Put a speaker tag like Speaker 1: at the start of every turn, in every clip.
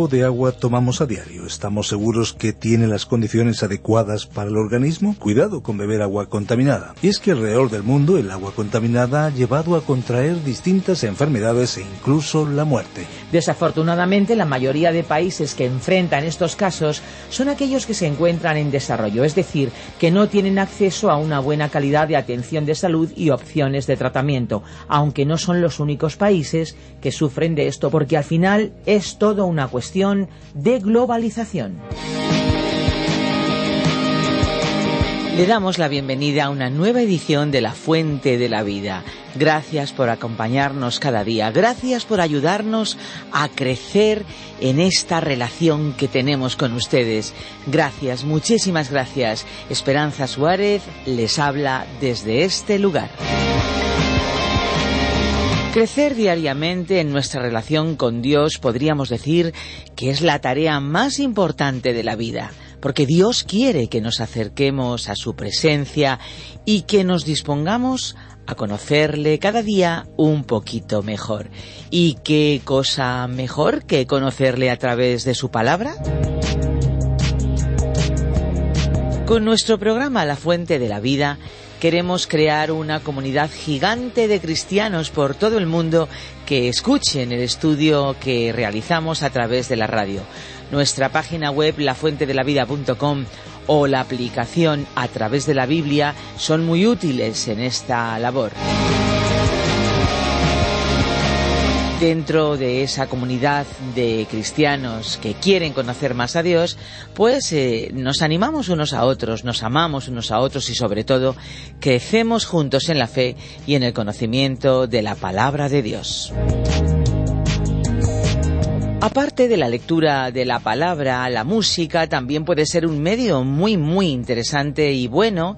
Speaker 1: Tipo de agua tomamos a diario? ¿Estamos seguros que tiene las condiciones adecuadas para el organismo? Cuidado con beber agua contaminada. Y es que alrededor del mundo el agua contaminada ha llevado a contraer distintas enfermedades e incluso la muerte.
Speaker 2: Desafortunadamente, la mayoría de países que enfrentan estos casos son aquellos que se encuentran en desarrollo, es decir, que no tienen acceso a una buena calidad de atención de salud y opciones de tratamiento, aunque no son los únicos países que sufren de esto, porque al final es todo una cuestión de globalización. Le damos la bienvenida a una nueva edición de La Fuente de la Vida. Gracias por acompañarnos cada día. Gracias por ayudarnos a crecer en esta relación que tenemos con ustedes. Gracias, muchísimas gracias. Esperanza Suárez les habla desde este lugar. Crecer diariamente en nuestra relación con Dios podríamos decir que es la tarea más importante de la vida, porque Dios quiere que nos acerquemos a su presencia y que nos dispongamos a conocerle cada día un poquito mejor. ¿Y qué cosa mejor que conocerle a través de su palabra? Con nuestro programa La Fuente de la Vida queremos crear una comunidad gigante de cristianos por todo el mundo que escuchen el estudio que realizamos a través de la radio. Nuestra página web lafuentedelavida.com o la aplicación a través de la Biblia son muy útiles en esta labor dentro de esa comunidad de cristianos que quieren conocer más a Dios, pues eh, nos animamos unos a otros, nos amamos unos a otros y sobre todo crecemos juntos en la fe y en el conocimiento de la palabra de Dios. Aparte de la lectura de la palabra, la música también puede ser un medio muy muy interesante y bueno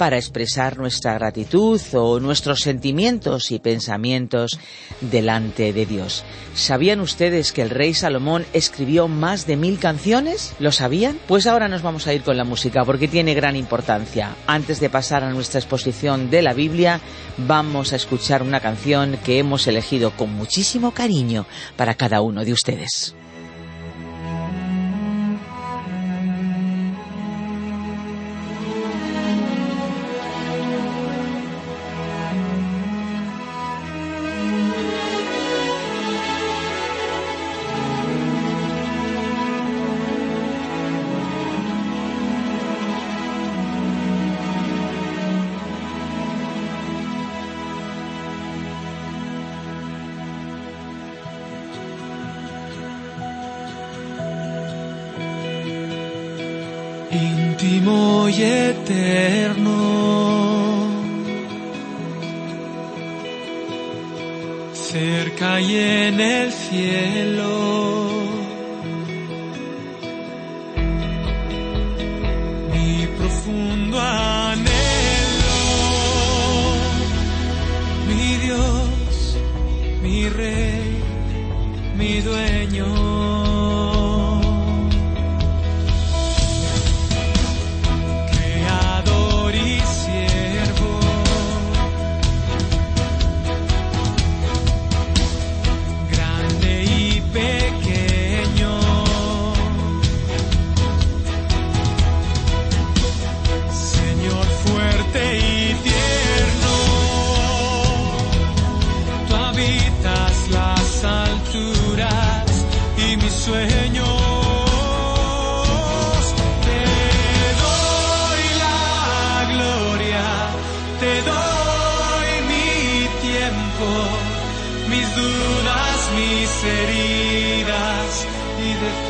Speaker 2: para expresar nuestra gratitud o nuestros sentimientos y pensamientos delante de Dios. ¿Sabían ustedes que el rey Salomón escribió más de mil canciones? ¿Lo sabían? Pues ahora nos vamos a ir con la música porque tiene gran importancia. Antes de pasar a nuestra exposición de la Biblia, vamos a escuchar una canción que hemos elegido con muchísimo cariño para cada uno de ustedes.
Speaker 3: Eterno. Cerca y en el cielo.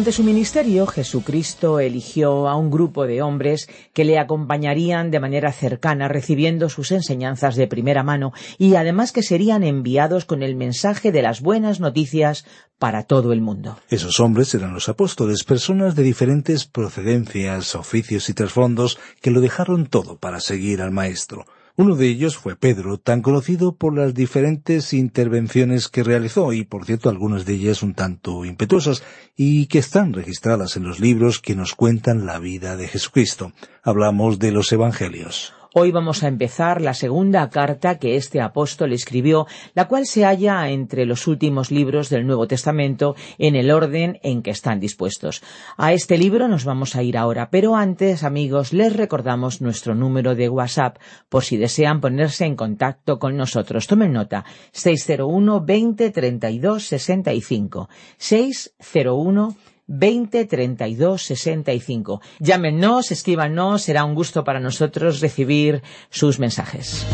Speaker 2: Durante su ministerio, Jesucristo eligió a un grupo de hombres que le acompañarían de manera cercana, recibiendo sus enseñanzas de primera mano y además que serían enviados con el mensaje de las buenas noticias para todo el mundo.
Speaker 1: Esos hombres eran los apóstoles, personas de diferentes procedencias, oficios y trasfondos que lo dejaron todo para seguir al Maestro. Uno de ellos fue Pedro, tan conocido por las diferentes intervenciones que realizó, y por cierto algunas de ellas un tanto impetuosas, y que están registradas en los libros que nos cuentan la vida de Jesucristo. Hablamos de los Evangelios.
Speaker 2: Hoy vamos a empezar la segunda carta que este apóstol escribió, la cual se halla entre los últimos libros del Nuevo Testamento en el orden en que están dispuestos. A este libro nos vamos a ir ahora, pero antes, amigos, les recordamos nuestro número de WhatsApp por si desean ponerse en contacto con nosotros. Tomen nota, 601 20 32 65. 601 20 32 65. Llámenos, escríbanos, será un gusto para nosotros recibir sus mensajes.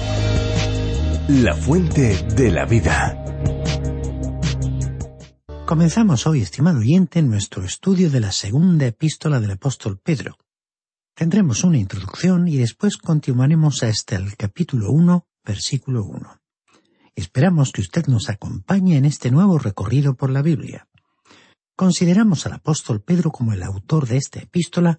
Speaker 4: La fuente de la vida.
Speaker 5: Comenzamos hoy, estimado oyente, nuestro estudio de la segunda epístola del apóstol Pedro. Tendremos una introducción y después continuaremos hasta el capítulo 1, versículo 1. Esperamos que usted nos acompañe en este nuevo recorrido por la Biblia. Consideramos al apóstol Pedro como el autor de esta epístola,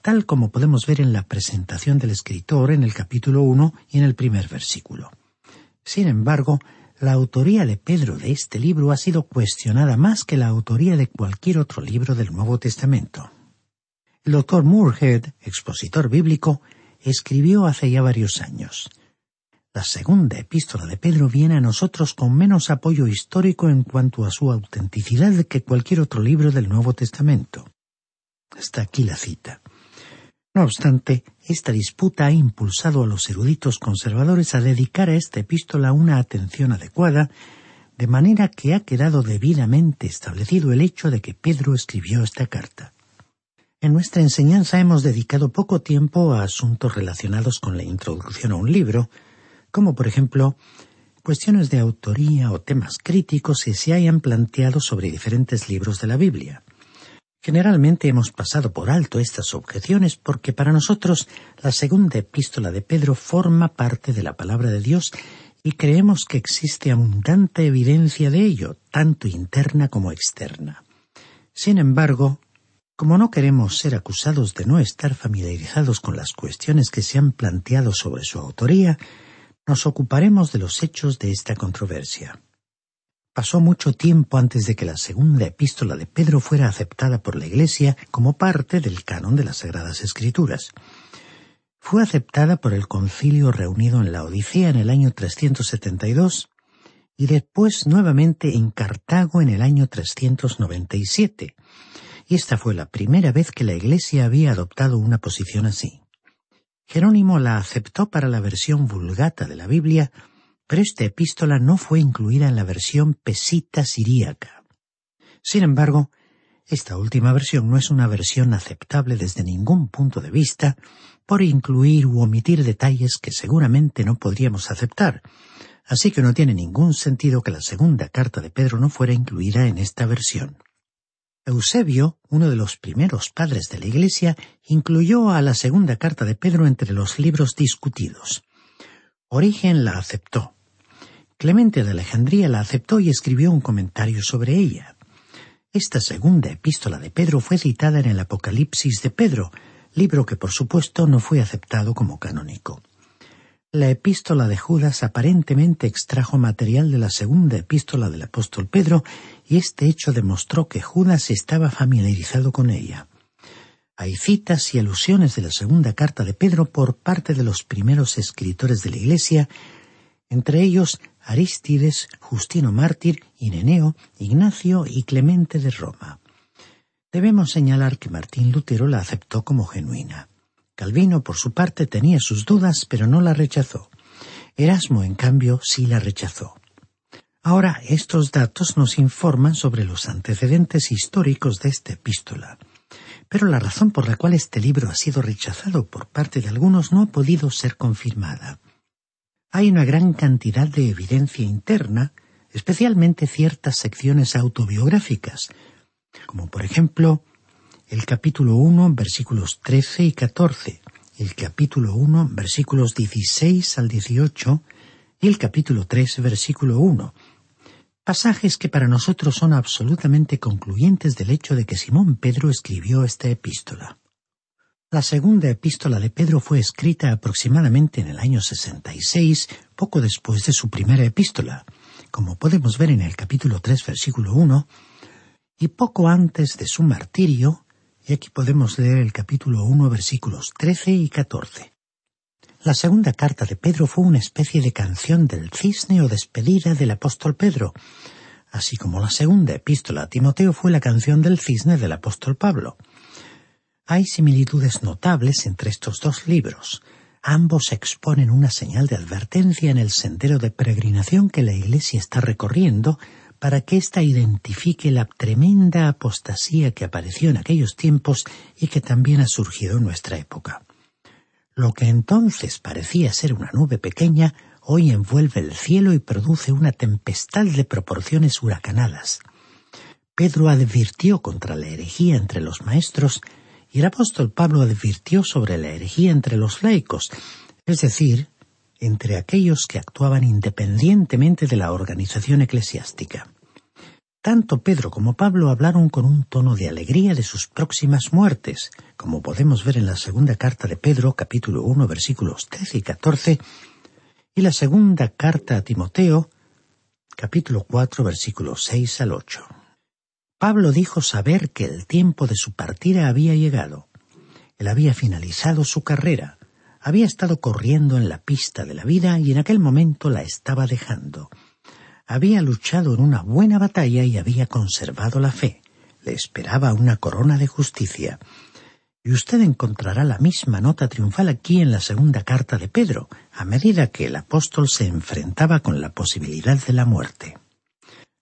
Speaker 5: tal como podemos ver en la presentación del escritor en el capítulo 1 y en el primer versículo. Sin embargo, la autoría de Pedro de este libro ha sido cuestionada más que la autoría de cualquier otro libro del Nuevo Testamento. El doctor Moorhead, expositor bíblico, escribió hace ya varios años. La segunda epístola de Pedro viene a nosotros con menos apoyo histórico en cuanto a su autenticidad que cualquier otro libro del Nuevo Testamento. Hasta aquí la cita. No obstante, esta disputa ha impulsado a los eruditos conservadores a dedicar a esta epístola una atención adecuada, de manera que ha quedado debidamente establecido el hecho de que Pedro escribió esta carta. En nuestra enseñanza hemos dedicado poco tiempo a asuntos relacionados con la introducción a un libro, como por ejemplo cuestiones de autoría o temas críticos que se hayan planteado sobre diferentes libros de la Biblia. Generalmente hemos pasado por alto estas objeciones porque para nosotros la segunda epístola de Pedro forma parte de la palabra de Dios y creemos que existe abundante evidencia de ello, tanto interna como externa. Sin embargo, como no queremos ser acusados de no estar familiarizados con las cuestiones que se han planteado sobre su autoría, nos ocuparemos de los hechos de esta controversia. Pasó mucho tiempo antes de que la segunda epístola de Pedro fuera aceptada por la Iglesia como parte del canon de las Sagradas Escrituras. Fue aceptada por el concilio reunido en la Odisea en el año 372 y después nuevamente en Cartago en el año 397. Y esta fue la primera vez que la Iglesia había adoptado una posición así. Jerónimo la aceptó para la versión vulgata de la Biblia, pero esta epístola no fue incluida en la versión pesita siríaca. Sin embargo, esta última versión no es una versión aceptable desde ningún punto de vista por incluir u omitir detalles que seguramente no podríamos aceptar, así que no tiene ningún sentido que la segunda carta de Pedro no fuera incluida en esta versión. Eusebio, uno de los primeros padres de la Iglesia, incluyó a la segunda carta de Pedro entre los libros discutidos. Origen la aceptó. Clemente de Alejandría la aceptó y escribió un comentario sobre ella. Esta segunda epístola de Pedro fue citada en el Apocalipsis de Pedro, libro que por supuesto no fue aceptado como canónico. La epístola de Judas aparentemente extrajo material de la segunda epístola del apóstol Pedro y este hecho demostró que Judas estaba familiarizado con ella. Hay citas y alusiones de la segunda carta de Pedro por parte de los primeros escritores de la Iglesia, entre ellos Arístides, Justino Mártir, Ireneo, Ignacio y Clemente de Roma. Debemos señalar que Martín Lutero la aceptó como genuina. Calvino, por su parte, tenía sus dudas, pero no la rechazó. Erasmo, en cambio, sí la rechazó. Ahora, estos datos nos informan sobre los antecedentes históricos de esta epístola. Pero la razón por la cual este libro ha sido rechazado por parte de algunos no ha podido ser confirmada. Hay una gran cantidad de evidencia interna, especialmente ciertas secciones autobiográficas, como por ejemplo el capítulo 1, versículos 13 y 14, el capítulo 1, versículos 16 al 18 y el capítulo 3, versículo 1. Pasajes que para nosotros son absolutamente concluyentes del hecho de que Simón Pedro escribió esta epístola. La segunda epístola de Pedro fue escrita aproximadamente en el año 66, poco después de su primera epístola, como podemos ver en el capítulo 3, versículo 1, y poco antes de su martirio y aquí podemos leer el capítulo 1, versículos 13 y 14. La segunda carta de Pedro fue una especie de canción del cisne o despedida del apóstol Pedro, así como la segunda epístola a Timoteo fue la canción del cisne del apóstol Pablo. Hay similitudes notables entre estos dos libros. Ambos exponen una señal de advertencia en el sendero de peregrinación que la Iglesia está recorriendo para que ésta identifique la tremenda apostasía que apareció en aquellos tiempos y que también ha surgido en nuestra época. Lo que entonces parecía ser una nube pequeña, hoy envuelve el cielo y produce una tempestad de proporciones huracanadas. Pedro advirtió contra la herejía entre los maestros y el apóstol Pablo advirtió sobre la herejía entre los laicos, es decir, entre aquellos que actuaban independientemente de la organización eclesiástica. Tanto Pedro como Pablo hablaron con un tono de alegría de sus próximas muertes, como podemos ver en la segunda carta de Pedro, capítulo 1, versículos 13 y 14, y la segunda carta a Timoteo, capítulo 4, versículos 6 al 8. Pablo dijo saber que el tiempo de su partida había llegado. Él había finalizado su carrera, había estado corriendo en la pista de la vida y en aquel momento la estaba dejando había luchado en una buena batalla y había conservado la fe. Le esperaba una corona de justicia. Y usted encontrará la misma nota triunfal aquí en la segunda carta de Pedro, a medida que el apóstol se enfrentaba con la posibilidad de la muerte.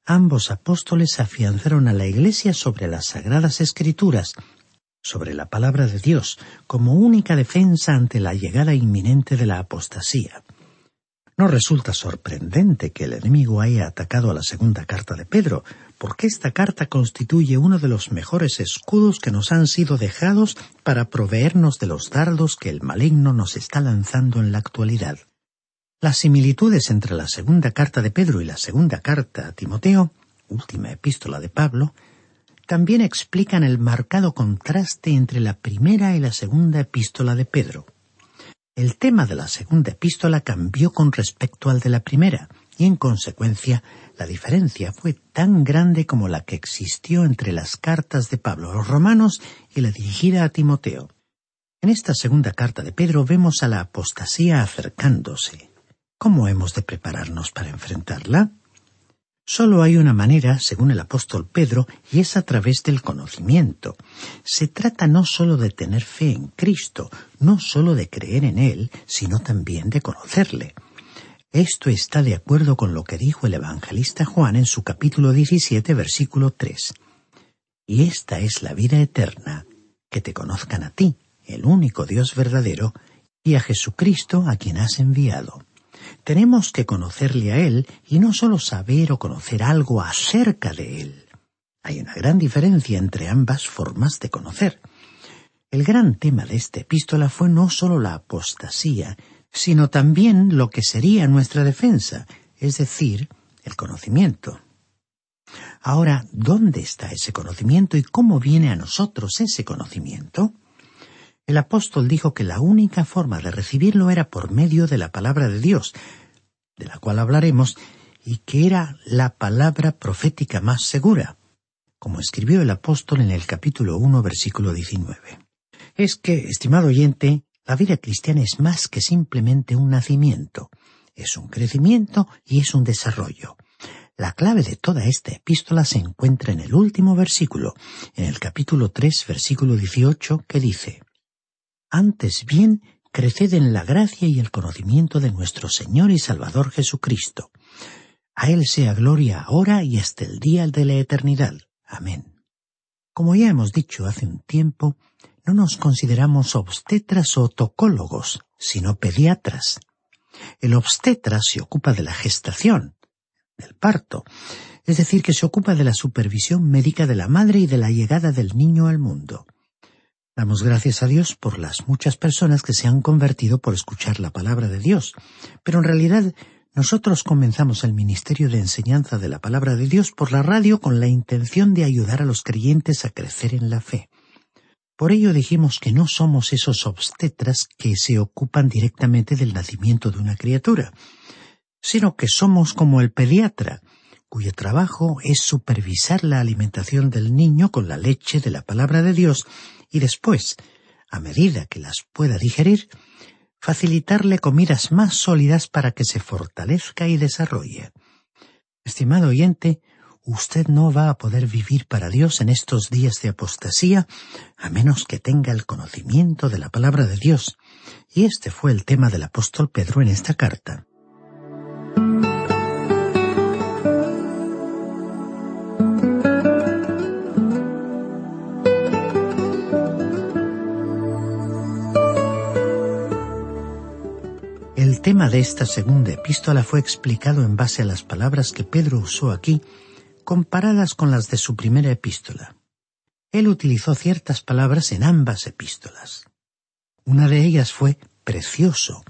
Speaker 5: Ambos apóstoles afianzaron a la Iglesia sobre las sagradas escrituras, sobre la palabra de Dios, como única defensa ante la llegada inminente de la apostasía. No resulta sorprendente que el enemigo haya atacado a la segunda carta de Pedro, porque esta carta constituye uno de los mejores escudos que nos han sido dejados para proveernos de los dardos que el maligno nos está lanzando en la actualidad. Las similitudes entre la segunda carta de Pedro y la segunda carta a Timoteo, última epístola de Pablo, también explican el marcado contraste entre la primera y la segunda epístola de Pedro. El tema de la segunda epístola cambió con respecto al de la primera, y en consecuencia la diferencia fue tan grande como la que existió entre las cartas de Pablo a los romanos y la dirigida a Timoteo. En esta segunda carta de Pedro vemos a la apostasía acercándose. ¿Cómo hemos de prepararnos para enfrentarla? Solo hay una manera, según el apóstol Pedro, y es a través del conocimiento. Se trata no sólo de tener fe en Cristo, no sólo de creer en Él, sino también de conocerle. Esto está de acuerdo con lo que dijo el evangelista Juan en su capítulo 17, versículo 3. Y esta es la vida eterna, que te conozcan a ti, el único Dios verdadero, y a Jesucristo a quien has enviado. Tenemos que conocerle a Él y no solo saber o conocer algo acerca de Él. Hay una gran diferencia entre ambas formas de conocer. El gran tema de esta epístola fue no sólo la apostasía, sino también lo que sería nuestra defensa, es decir, el conocimiento. Ahora, ¿dónde está ese conocimiento y cómo viene a nosotros ese conocimiento? El apóstol dijo que la única forma de recibirlo era por medio de la palabra de Dios, de la cual hablaremos, y que era la palabra profética más segura, como escribió el apóstol en el capítulo 1, versículo 19. Es que, estimado oyente, la vida cristiana es más que simplemente un nacimiento, es un crecimiento y es un desarrollo. La clave de toda esta epístola se encuentra en el último versículo, en el capítulo 3, versículo 18, que dice, Antes bien, creced en la gracia y el conocimiento de nuestro Señor y Salvador Jesucristo. A Él sea gloria ahora y hasta el día de la eternidad. Amén. Como ya hemos dicho hace un tiempo, no nos consideramos obstetras o tocólogos, sino pediatras. El obstetra se ocupa de la gestación, del parto, es decir, que se ocupa de la supervisión médica de la madre y de la llegada del niño al mundo. Damos gracias a Dios por las muchas personas que se han convertido por escuchar la palabra de Dios, pero en realidad nosotros comenzamos el ministerio de enseñanza de la palabra de Dios por la radio con la intención de ayudar a los creyentes a crecer en la fe. Por ello dijimos que no somos esos obstetras que se ocupan directamente del nacimiento de una criatura, sino que somos como el pediatra, cuyo trabajo es supervisar la alimentación del niño con la leche de la palabra de Dios y después, a medida que las pueda digerir, facilitarle comidas más sólidas para que se fortalezca y desarrolle. Estimado oyente, usted no va a poder vivir para Dios en estos días de apostasía a menos que tenga el conocimiento de la palabra de Dios. Y este fue el tema del apóstol Pedro en esta carta. De esta segunda epístola fue explicado en base a las palabras que Pedro usó aquí, comparadas con las de su primera epístola. Él utilizó ciertas palabras en ambas epístolas. Una de ellas fue precioso,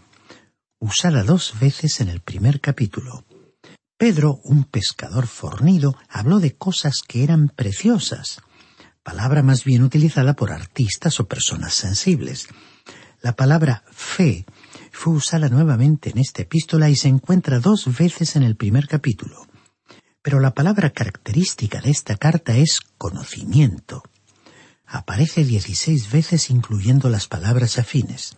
Speaker 5: usada dos veces en el primer capítulo. Pedro, un pescador fornido, habló de cosas que eran preciosas, palabra más bien utilizada por artistas o personas sensibles. La palabra fe fue usada nuevamente en esta epístola y se encuentra dos veces en el primer capítulo. Pero la palabra característica de esta carta es conocimiento. Aparece dieciséis veces incluyendo las palabras afines.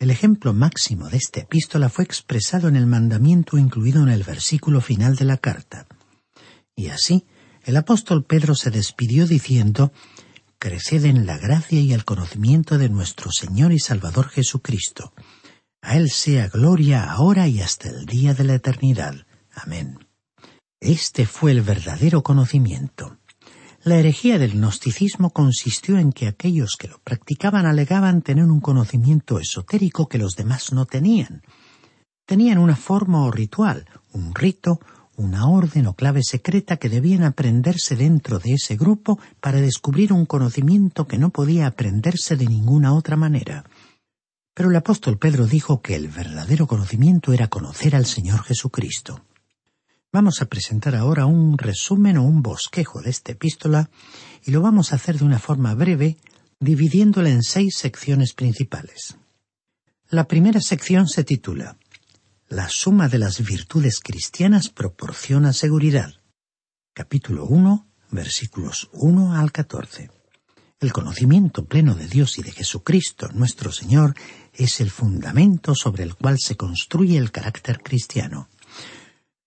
Speaker 5: El ejemplo máximo de esta epístola fue expresado en el mandamiento incluido en el versículo final de la carta. Y así, el apóstol Pedro se despidió diciendo, Creced en la gracia y el conocimiento de nuestro Señor y Salvador Jesucristo. A Él sea gloria ahora y hasta el día de la eternidad. Amén. Este fue el verdadero conocimiento. La herejía del gnosticismo consistió en que aquellos que lo practicaban alegaban tener un conocimiento esotérico que los demás no tenían. Tenían una forma o ritual, un rito, una orden o clave secreta que debían aprenderse dentro de ese grupo para descubrir un conocimiento que no podía aprenderse de ninguna otra manera. Pero el apóstol Pedro dijo que el verdadero conocimiento era conocer al Señor Jesucristo. Vamos a presentar ahora un resumen o un bosquejo de esta epístola y lo vamos a hacer de una forma breve, dividiéndola en seis secciones principales. La primera sección se titula La suma de las virtudes cristianas proporciona seguridad. Capítulo 1, versículos 1 al 14. El conocimiento pleno de Dios y de Jesucristo, nuestro Señor, es el fundamento sobre el cual se construye el carácter cristiano.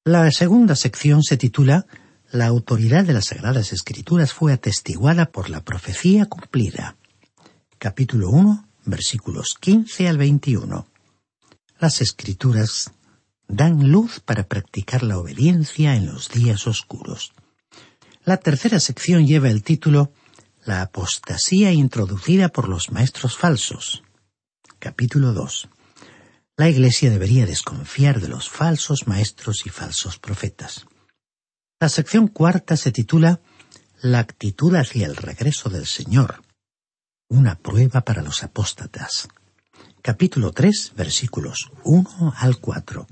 Speaker 5: La segunda sección se titula La autoridad de las Sagradas Escrituras fue atestiguada por la profecía cumplida. Capítulo 1, versículos 15 al 21. Las Escrituras dan luz para practicar la obediencia en los días oscuros. La tercera sección lleva el título la apostasía introducida por los maestros falsos. Capítulo 2. La Iglesia debería desconfiar de los falsos maestros y falsos profetas. La sección cuarta se titula la actitud hacia el regreso del Señor, una prueba para los apóstatas. Capítulo 3, versículos 1 al 4.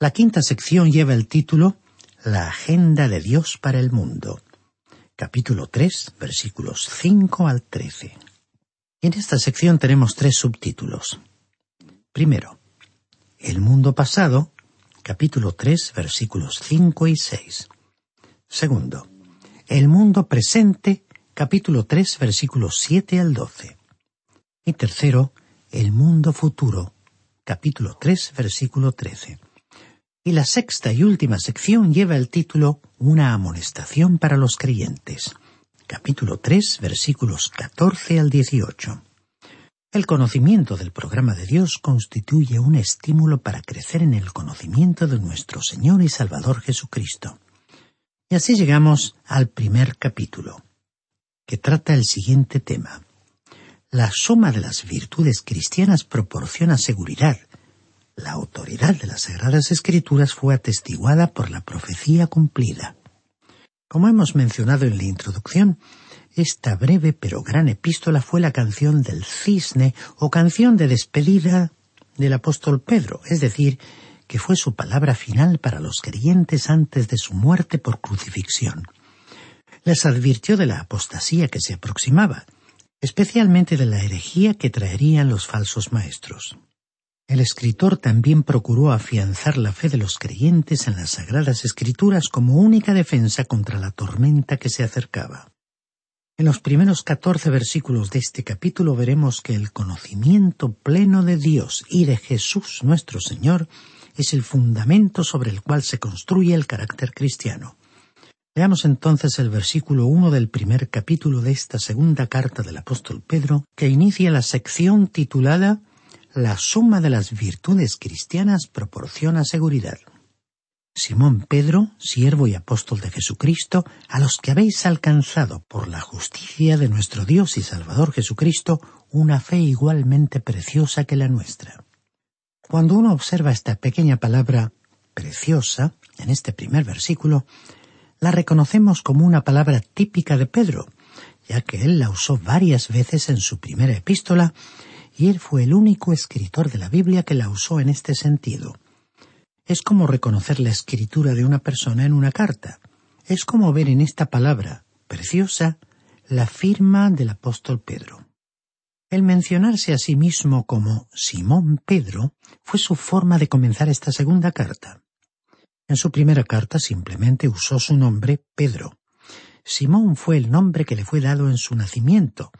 Speaker 5: La quinta sección lleva el título La agenda de Dios para el mundo. Capítulo 3, versículos 5 al 13. En esta sección tenemos tres subtítulos. Primero, El mundo pasado, capítulo 3, versículos 5 y 6. Segundo, El mundo presente, capítulo 3, versículos 7 al 12. Y tercero, El mundo futuro, capítulo 3, versículo 13. Y la sexta y última sección lleva el título Una amonestación para los creyentes. Capítulo 3, versículos 14 al 18. El conocimiento del programa de Dios constituye un estímulo para crecer en el conocimiento de nuestro Señor y Salvador Jesucristo. Y así llegamos al primer capítulo, que trata el siguiente tema. La suma de las virtudes cristianas proporciona seguridad, la autoridad de las Sagradas Escrituras fue atestiguada por la profecía cumplida. Como hemos mencionado en la introducción, esta breve pero gran epístola fue la canción del cisne o canción de despedida del apóstol Pedro, es decir, que fue su palabra final para los creyentes antes de su muerte por crucifixión. Les advirtió de la apostasía que se aproximaba, especialmente de la herejía que traerían los falsos maestros. El escritor también procuró afianzar la fe de los creyentes en las Sagradas Escrituras como única defensa contra la tormenta que se acercaba. En los primeros catorce versículos de este capítulo veremos que el conocimiento pleno de Dios y de Jesús nuestro Señor es el fundamento sobre el cual se construye el carácter cristiano. Veamos entonces el versículo uno del primer capítulo de esta segunda carta del apóstol Pedro, que inicia la sección titulada la suma de las virtudes cristianas proporciona seguridad. Simón Pedro, siervo y apóstol de Jesucristo, a los que habéis alcanzado por la justicia de nuestro Dios y Salvador Jesucristo una fe igualmente preciosa que la nuestra. Cuando uno observa esta pequeña palabra preciosa en este primer versículo, la reconocemos como una palabra típica de Pedro, ya que él la usó varias veces en su primera epístola y él fue el único escritor de la Biblia que la usó en este sentido. Es como reconocer la escritura de una persona en una carta. Es como ver en esta palabra, preciosa, la firma del apóstol Pedro. El mencionarse a sí mismo como Simón Pedro fue su forma de comenzar esta segunda carta. En su primera carta simplemente usó su nombre Pedro. Simón fue el nombre que le fue dado en su nacimiento,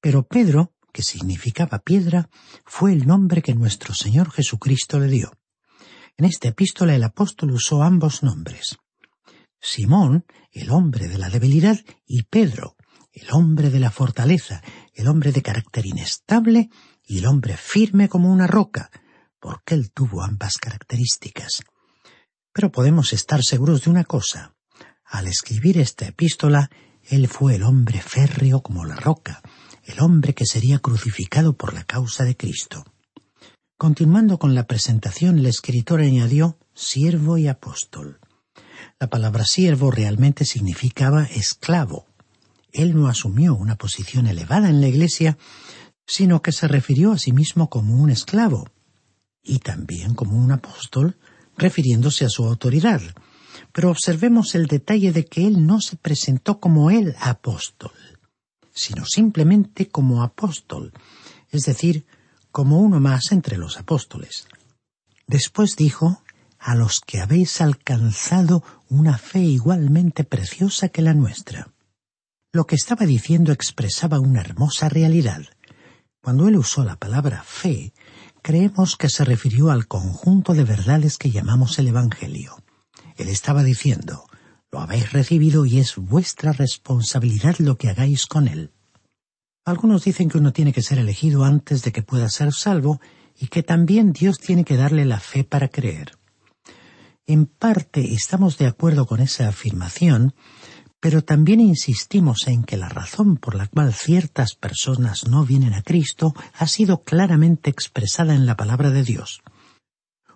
Speaker 5: pero Pedro que significaba piedra, fue el nombre que nuestro Señor Jesucristo le dio. En esta epístola el apóstol usó ambos nombres. Simón, el hombre de la debilidad, y Pedro, el hombre de la fortaleza, el hombre de carácter inestable y el hombre firme como una roca, porque él tuvo ambas características. Pero podemos estar seguros de una cosa. Al escribir esta epístola, él fue el hombre férreo como la roca, el hombre que sería crucificado por la causa de Cristo. Continuando con la presentación, el escritor añadió siervo y apóstol. La palabra siervo realmente significaba esclavo. Él no asumió una posición elevada en la Iglesia, sino que se refirió a sí mismo como un esclavo, y también como un apóstol, refiriéndose a su autoridad. Pero observemos el detalle de que él no se presentó como el apóstol sino simplemente como apóstol, es decir, como uno más entre los apóstoles. Después dijo, a los que habéis alcanzado una fe igualmente preciosa que la nuestra. Lo que estaba diciendo expresaba una hermosa realidad. Cuando él usó la palabra fe, creemos que se refirió al conjunto de verdades que llamamos el Evangelio. Él estaba diciendo, lo habéis recibido y es vuestra responsabilidad lo que hagáis con él. Algunos dicen que uno tiene que ser elegido antes de que pueda ser salvo y que también Dios tiene que darle la fe para creer. En parte estamos de acuerdo con esa afirmación, pero también insistimos en que la razón por la cual ciertas personas no vienen a Cristo ha sido claramente expresada en la palabra de Dios.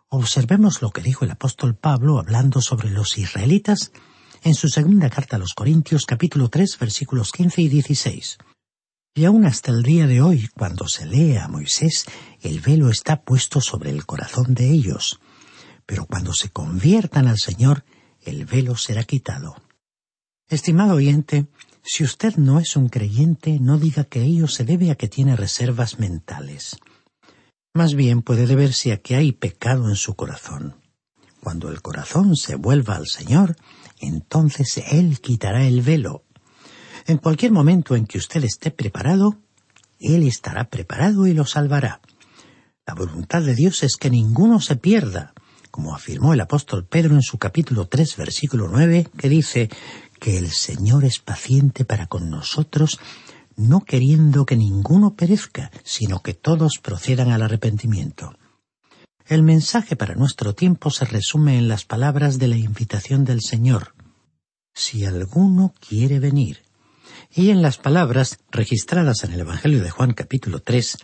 Speaker 5: Observemos lo que dijo el apóstol Pablo hablando sobre los israelitas en su segunda carta a los Corintios capítulo 3 versículos 15 y 16. Y aún hasta el día de hoy, cuando se lee a Moisés, el velo está puesto sobre el corazón de ellos. Pero cuando se conviertan al Señor, el velo será quitado. Estimado oyente, si usted no es un creyente, no diga que ello se debe a que tiene reservas mentales. Más bien puede deberse a que hay pecado en su corazón. Cuando el corazón se vuelva al Señor, entonces Él quitará el velo. En cualquier momento en que usted esté preparado, Él estará preparado y lo salvará. La voluntad de Dios es que ninguno se pierda, como afirmó el apóstol Pedro en su capítulo 3, versículo 9, que dice que el Señor es paciente para con nosotros, no queriendo que ninguno perezca, sino que todos procedan al arrepentimiento. El mensaje para nuestro tiempo se resume en las palabras de la invitación del Señor. Si alguno quiere venir. Y en las palabras registradas en el Evangelio de Juan capítulo 3,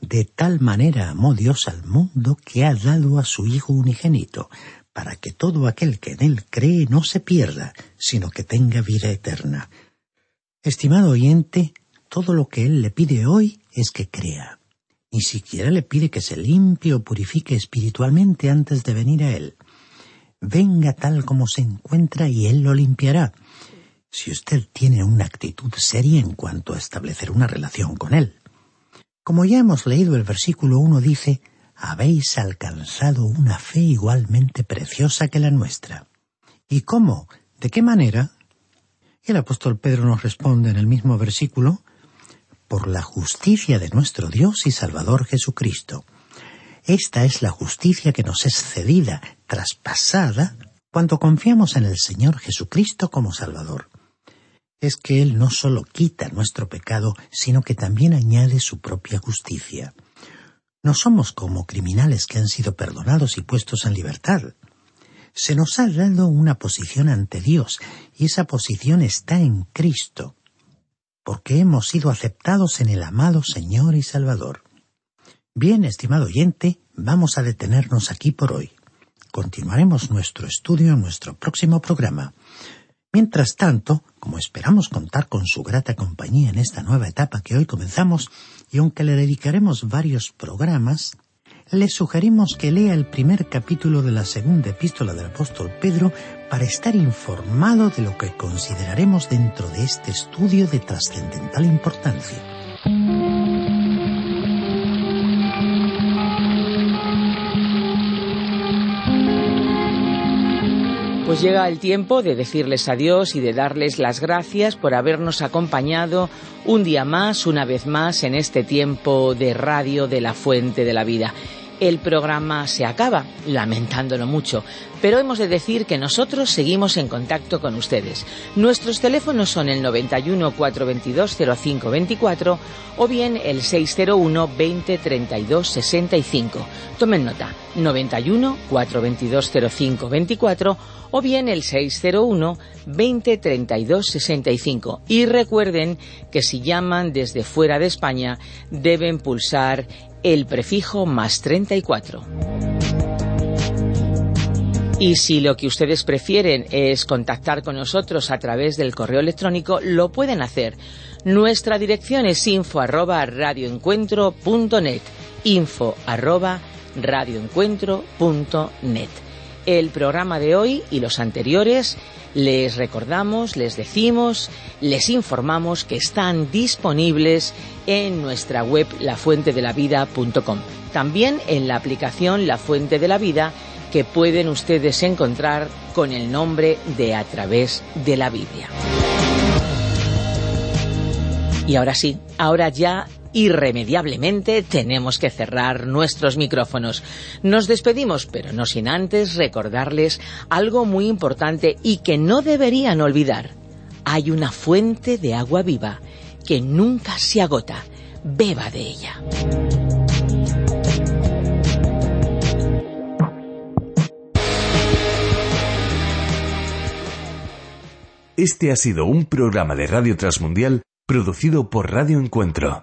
Speaker 5: de tal manera amó Dios al mundo que ha dado a su Hijo unigénito, para que todo aquel que en él cree no se pierda, sino que tenga vida eterna. Estimado oyente, todo lo que él le pide hoy es que crea. Ni siquiera le pide que se limpie o purifique espiritualmente antes de venir a Él. Venga tal como se encuentra y Él lo limpiará. Si usted tiene una actitud seria en cuanto a establecer una relación con Él. Como ya hemos leído el versículo 1 dice, habéis alcanzado una fe igualmente preciosa que la nuestra. ¿Y cómo? ¿De qué manera? El apóstol Pedro nos responde en el mismo versículo, por la justicia de nuestro Dios y Salvador Jesucristo. Esta es la justicia que nos es cedida, traspasada, cuando confiamos en el Señor Jesucristo como Salvador. Es que Él no solo quita nuestro pecado, sino que también añade su propia justicia. No somos como criminales que han sido perdonados y puestos en libertad. Se nos ha dado una posición ante Dios, y esa posición está en Cristo porque hemos sido aceptados en el amado Señor y Salvador. Bien, estimado oyente, vamos a detenernos aquí por hoy. Continuaremos nuestro estudio en nuestro próximo programa. Mientras tanto, como esperamos contar con su grata compañía en esta nueva etapa que hoy comenzamos, y aunque le dedicaremos varios programas, le sugerimos que lea el primer capítulo de la segunda epístola del apóstol Pedro para estar informado de lo que consideraremos dentro de este estudio de trascendental importancia.
Speaker 2: Pues llega el tiempo de decirles adiós y de darles las gracias por habernos acompañado un día más, una vez más, en este tiempo de radio de la Fuente de la Vida el programa se acaba, lamentándolo mucho, pero hemos de decir que nosotros seguimos en contacto con ustedes. Nuestros teléfonos son el 91 422 0524 o bien el 601 20 32 65. Tomen nota, 91 422 0524 o bien el 601 20 32 65. Y recuerden que si llaman desde fuera de España deben pulsar el prefijo más 34. Y si lo que ustedes prefieren es contactar con nosotros a través del correo electrónico, lo pueden hacer. Nuestra dirección es info arroba radioencuentro.net. Info arroba radioencuentro.net. El programa de hoy y los anteriores les recordamos, les decimos, les informamos que están disponibles en nuestra web lafuentedelavida.com. También en la aplicación La Fuente de la Vida que pueden ustedes encontrar con el nombre de A través de la Biblia. Y ahora sí, ahora ya irremediablemente tenemos que cerrar nuestros micrófonos. Nos despedimos, pero no sin antes recordarles algo muy importante y que no deberían olvidar. Hay una fuente de agua viva que nunca se agota. Beba de ella.
Speaker 4: Este ha sido un programa de Radio Transmundial producido por Radio Encuentro.